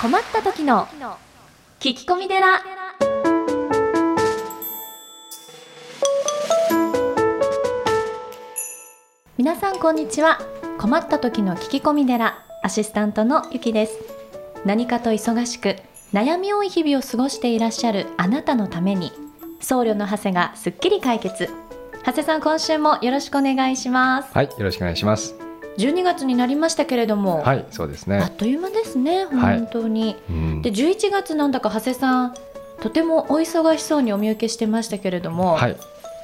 困った時の聞き込み寺。皆さんこんにちは。困った時の聞き込み寺。アシスタントのゆきです。何かと忙しく悩み多い日々を過ごしていらっしゃるあなたのために。僧侶の長谷がすっきり解決。長谷さん今週もよろしくお願いします。はい、よろしくお願いします。12月になりましたけれども、はい、そうですあっね。という間ですねはい。本当に、うん。で11月なんだか長谷さんとてもお忙しそうにお見受けしてましたけれども、はい、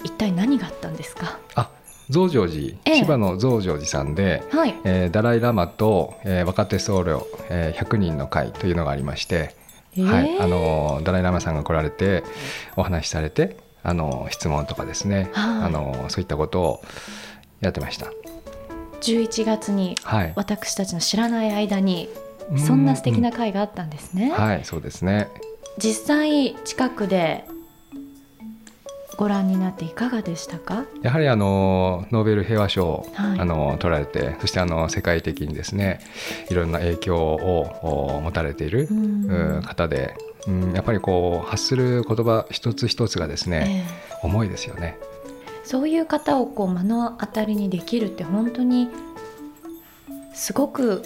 一体何があったんですか？あ、増上寺、ええ。千葉の増上寺さんで、はい。えーダライラマと、えー若手僧侶、えー100人の会というのがありまして、はい、あのダライラマさんが来られてお話しされて、あの質問とかですね、はい。あのそういったことをやってました。11月にはい。私たちの知らない間にそんな素敵な会があったんですね、うんはい、そうですね。実際近くでご覧になっていかがでしたか？やはりあのノーベル平和賞を、はいあの取られてそしてあの世界的にですねいろんな影響をお持たれている、方で、うん、やっぱりこう発する言葉一つ一つがですね、ええ重いですよね。そういう方をこう目の当たりにできるって本当にすごく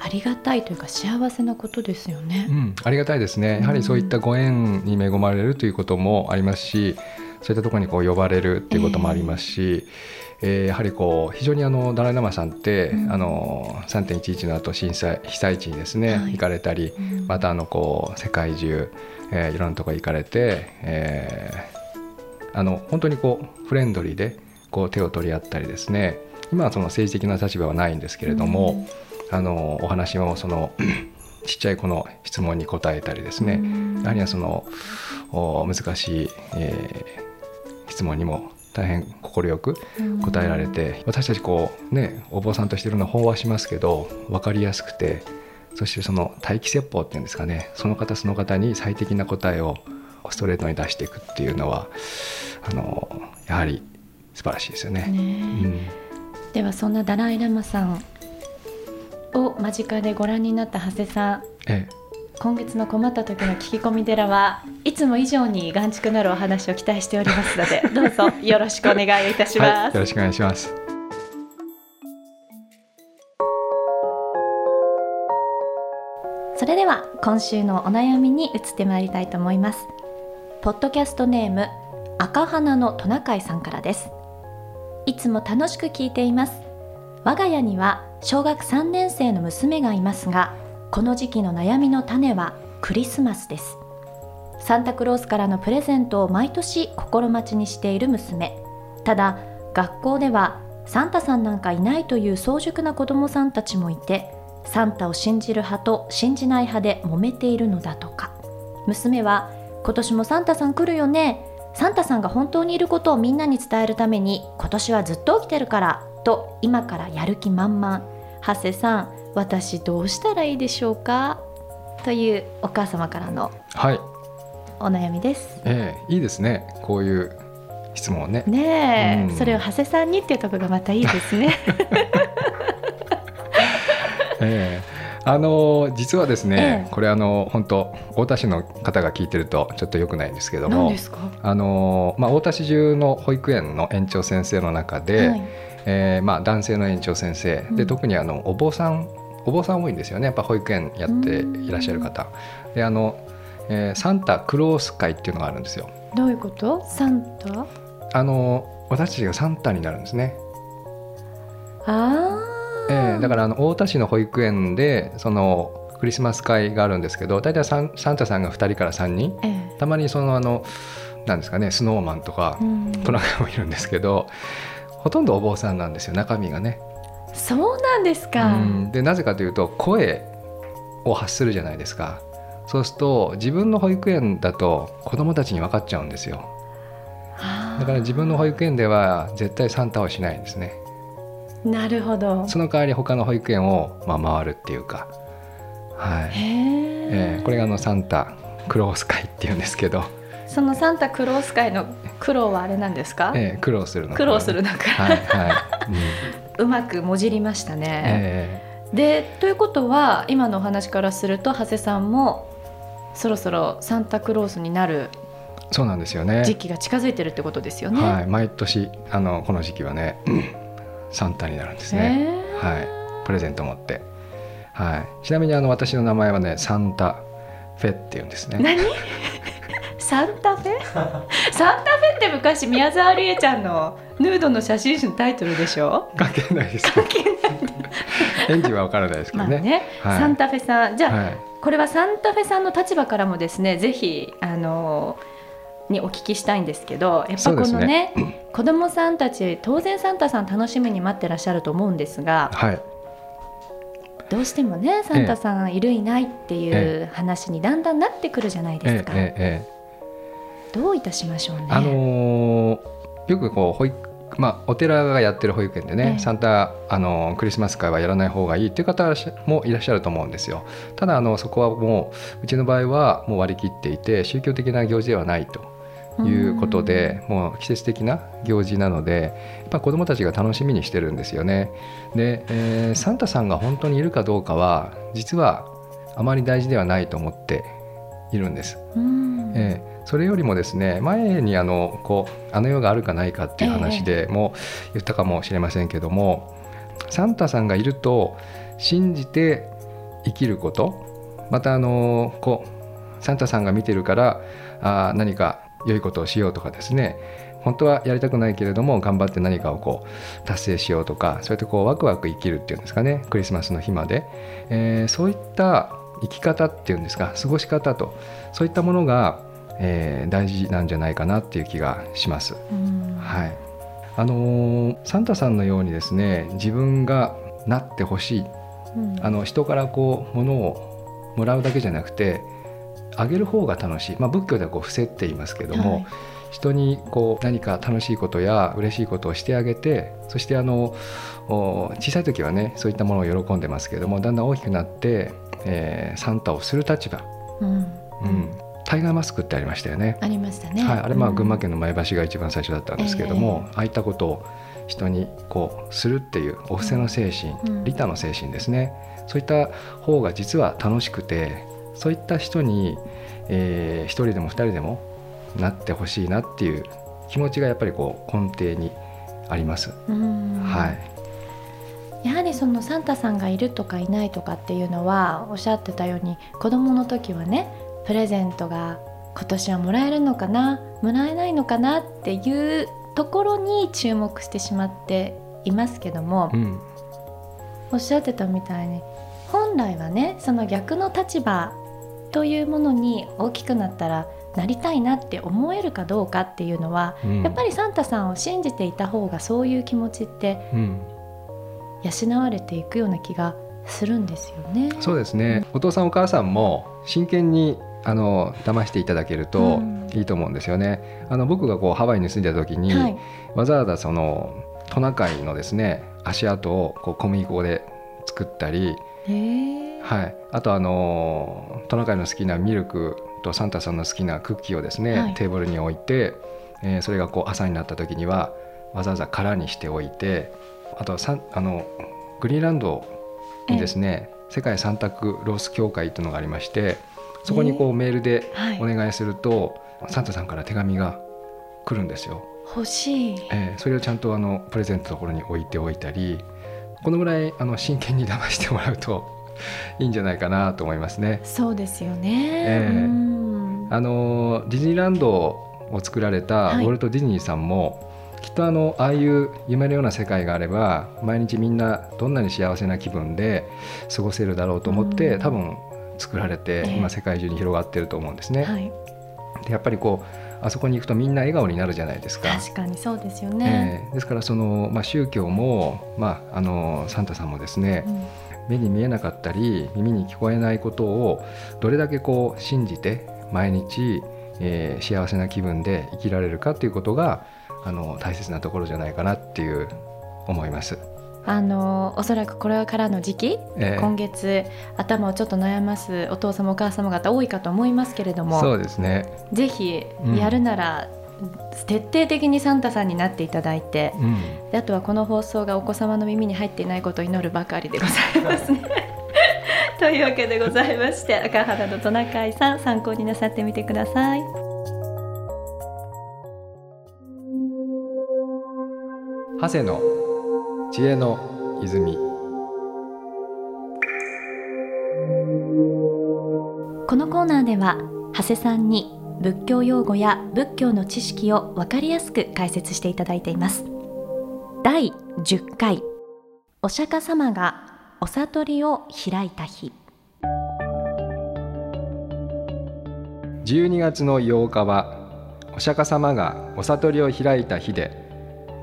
ありがたいというか幸せなことですよねう。ん、ありがたいですね。やはりそういったご縁に恵まれるということもありますし、そういったところにこう呼ばれるっていうこともありますし、えーやはりこう非常にあのダライ・ラマさんって、うんあの3.11の後震災被災地にですね、はい行かれたり、うんまたあのこう世界中、えーいろんなところ行かれて、えーあの本当にこうフレンドリーでこう手を取り合ったりですね。今はその政治的な立場はないんですけれども、あのお話もその ちっちゃい子の質問に答えたりですね、うん。やはりそのお難しい、えー質問にも大変快く答えられて、私たちこうねお坊さんとしていろんな法話しますけど分かりやすくてそしてその待機説法っていうんですかね。その方その方に最適な答えをストレートに出していくっていうのはあのやはり素晴らしいですよね。ね。えではそんなダライ・ラマさんを間近でご覧になった長谷さんうんえ。今月の困った時の聞き込み寺はいつも以上に眼蓄なるお話を期待しておりますので どうぞよろしくお願いいたしえはい、ますよろしくお願いします。それでは今週のお悩みに移ってまいりたいと思います。ポッドキャストネーム赤花のトナカイさんからです。いつも楽しく聞いています。我が家には小学3年生の娘がいますがこの時期の悩みの種はクリスマスです。サンタクロースからのプレゼントを毎年心待ちにしている娘。ただ学校ではサンタさんなんかいないという早熟な子供さんたちもいてサンタを信じる派と信じない派で揉めているのだとか。娘は今年もサンタさん来るよねサンタさんが本当にいることをみんなに伝えるために今年はずっと起きてるからと今からやる気満々。長谷さん私どうしたらいいでしょうか？というお母様からのはい、お悩みです。ええいいですね。こういう質問ね。ねえ、うん。それを長谷さんにっていうところがまたいいですね。ええあの実はですね、ええ。これあの本当太田市の方が聞いてるとちょっと良くないんですけどもあの、まあ、太田市中の保育園の園長先生の中で、はい。えーまあ、男性の園長先生うん。で特にあのお坊さんお坊さん多いんですよねやっぱ保育園やっていらっしゃる方。であの、えーサンタクロース会っていうのがあるんですよ。どういうこと？サンタ？あの私たちがサンタになるんですね。ああ、ええだからあの太田市の保育園でそのクリスマス会があるんですけど大体サンサンタさんが2人から3人ええたまにそのあのなんですかねスノーマンとかうんトナカイもいるんですけどほとんどお坊さんなんですよ中身がね。そうなんですか。うんでなぜかというと声を発するじゃないですか。そうすると自分の保育園だと子供たちに分かっちゃうんですよ。はあだから自分の保育園では絶対サンタはしないんですね。なるほど。その代わり他の保育園をまあ回るっていうか。はい。へええーこれがあのサンタクロース会っていうんですけど、そのサンタクロース会の苦労はあれなんですか、えー苦労するの苦労するのか、はいはい、うん。うまくもじりましたね、えでということは今のお話からすると長谷さんもそろそろサンタクロースになるそうなんですよね。時期が近づいてるってことですよね。はい、毎年あのこの時期はねサンタになるんですね。はい、プレゼント持って。はい、ちなみにあの私の名前はねサンタフェって言うんですね。何？サンタフェ？サンタフェって昔宮沢りえちゃんのヌードの写真集のタイトルでしょ？関係ないです関係ない演技はわからないですけどね,、ね。はい、サンタフェさん。じゃあ、はい、これはサンタフェさんの立場からもですねぜひあのにお聞きしたいんですけどやっぱこのねね子供さんたち当然サンタさん楽しみに待ってらっしゃると思うんですが、はい、どうしてもねサンタさんいるいないっていう話にだんだんなってくるじゃないですか。どういたしましょうね。あのー、よくこう保育まあ、お寺がやってる保育園でね、ええ、サンタあのクリスマス会はやらない方がいいっていう方もいらっしゃると思うんですよ。ただあのそこはもううちの場合はもう割り切っていて宗教的な行事ではないということで、もう季節的な行事なのでやっぱ子どもたちが楽しみにしてるんですよね。で、えー、サンタさんが本当にいるかどうかは実はあまり大事ではないと思っているんです。えーそれよりもですね前にあのこうあの世があるかないかっていう話でも言ったかもしれませんけども、えー、サンタさんがいると信じて生きることまたあのこうサンタさんが見てるからあ何か良いことをしようとかですね本当はやりたくないけれども頑張って何かをこう達成しようとかそうやってこうワクワク生きるっていうんですかねクリスマスの日まで、えー、そういった生き方っていうんですか過ごし方とそういったものがえー、大事なんじゃないかなっていう気がします。はい、あのー、サンタさんのようにですね自分がなってほしい、うん、あの人からこうものをもらうだけじゃなくてあげる方が楽しい、まあ、仏教ではこう伏せって言いますけども、はい、人にこう何か楽しいことや嬉しいことをしてあげてそしてあの小さい時はねそういったものを喜んでますけどもだんだん大きくなって、えー、サンタをする立場、うん、うん、タイガーマスクってありましたよね。ありましたね。はい、あれまあ群馬県の前橋が一番最初だったんですけれども、ああいったことを人にこうするっていうお布施の精神、利他の精神ですね。そういった方が実は楽しくて、そういった人に、えー、一人でも二人でもなってほしいなっていう気持ちがやっぱりこう根底にあります。はい。やはりそのサンタさんがいるとかいないとかっていうのはおっしゃってたように子どもの時はねプレゼントが今年はもらえるのかな？もらえないのかな？っていうところに注目してしまっていますけども、うん、おっしゃってたみたいに本来はねその逆の立場というものに大きくなったらなりたいなって思えるかどうかっていうのは、うん、やっぱりサンタさんを信じていた方がそういう気持ちって養われていくような気がするんですよね。そうですね、お父さんお母さんも真剣にあの騙していただけるといいと思うんですよね。あの僕がこうハワイに住んでた時に、はい、わざわざそのトナカイのですね足跡をこう小麦粉で作ったり、はい、あとあのトナカイの好きなミルクとサンタさんの好きなクッキーをですね、はい、テーブルに置いて、えー、それがこう朝になった時にはわざわざ空にしておいてあとさあのグリーンランドにですね世界サンタクロース協会というのがありましてそこにこうメールでお願いすると、はい、サンタさんから手紙が来るんですよ。欲しい、えー、それをちゃんとあのプレゼントのところに置いておいたりこのぐらいあの真剣に騙してもらうといいんじゃないかなと思いますね。そうですよね、えー、あのディズニーランドを作られたウォルト・ディズニーさんも、はい、きっとあのああいう夢のような世界があれば毎日みんなどんなに幸せな気分で過ごせるだろうと思って、多分作られて、今世界中に広がってると思うんですね。はい、でやっぱりこうあそこに行くとみんな笑顔になるじゃないですか。確かにそうですよね。えー、ですからその、まあ、宗教も、まあ、あのサンタさんもですね、うん、目に見えなかったり耳に聞こえないことをどれだけこう信じて毎日、えー、幸せな気分で生きられるかということがあの大切なところじゃないかなっていう思います。あのおそらくこれからの時期、えー、今月頭をちょっと悩ますお父様お母様方多いかと思いますけれどもそうですね。ぜひやるなら、徹底的にサンタさんになっていただいて、うん、であとはこの放送がお子様の耳に入っていないことを祈るばかりでございますね。というわけでございまして赤原のトナカイさん参考になさってみてください。長谷の知恵の泉このコーナーでは長谷さんに仏教用語や仏教の知識を分かりやすく解説していただいています。第10回お釈迦様がお悟りを開いた日。12月の8日はお釈迦様がお悟りを開いた日で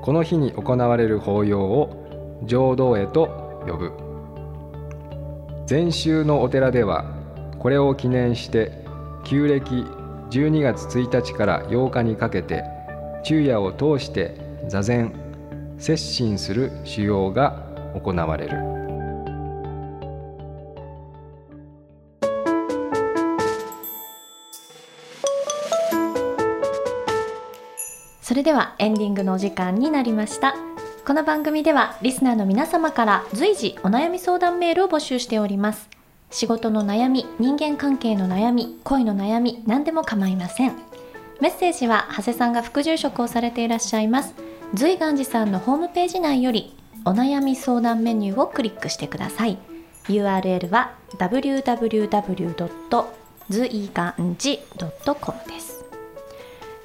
この日に行われる法要を浄土へと呼ぶ。禅宗のお寺ではこれを記念して旧暦12月1日から8日にかけて昼夜を通して座禅接心する修行が行われる。それではエンディングのお時間になりました。この番組ではリスナーの皆様から随時お悩み相談メールを募集しております。仕事の悩み人間関係の悩み恋の悩み何でも構いません。メッセージは長谷さんが副住職をされていらっしゃいます随願寺さんのホームページ内よりお悩み相談メニューをクリックしてください。URL は www.zuiganji.com です。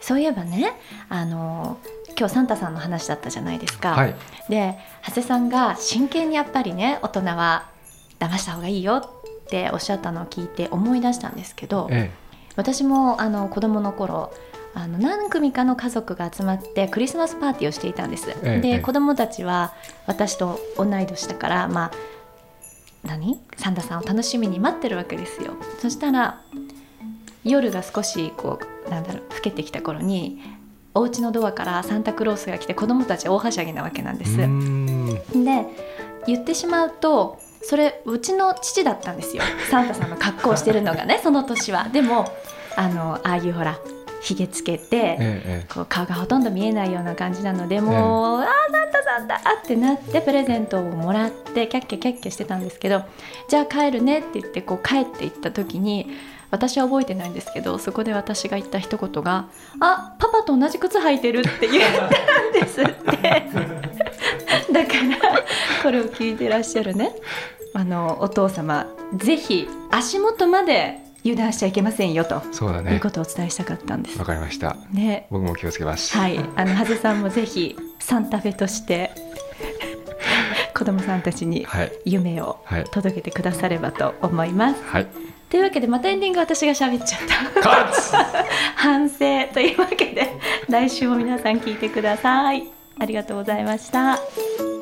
そういえばねあの今日サンタさんの話だったじゃないですか、はい、で長谷さんが真剣にやっぱりね大人は騙した方がいいよっておっしゃったのを聞いて思い出したんですけど、ええ、私もあの子供の頃あの何組かの家族が集まってクリスマスパーティーをしていたんです。え、で子供たちは私と同い年だからまあ何？サンタさんを楽しみに待ってるわけですよ。そしたら夜が少しこうなんだろう老けてきた頃にお家のドアからサンタクロースが来て子供たち大はしゃぎなわけなんです。で言ってしまうとそれうちの父だったんですよ。サンタさんの格好をしてるのがねその年は。でもあのああいうほらひげつけて、ええ、こう顔がほとんど見えないような感じなのでもう、ええ、ああサンタさんだってなってプレゼントをもらってキャッキャキャッキャしてたんですけどじゃあ帰るねって言ってこう帰っていった時に私は覚えてないんですけどそこで私が言った一言が「あパパと同じ靴履いてる」って言ったんですって だからこれを聞いてらっしゃるね。あのお父様ぜひ足元まで油断しちゃいけませんよと。そうだね。いうことをお伝えしたかったんです。わかりました。ね。僕も気をつけます。はい。あの長谷さんもぜひサンタフェとして 子供さんたちに夢を届けてくださればと思います、はい、というわけでまたエンディング私が喋っちゃった。反省というわけで来週も皆さん聞いてくださいありがとうございました。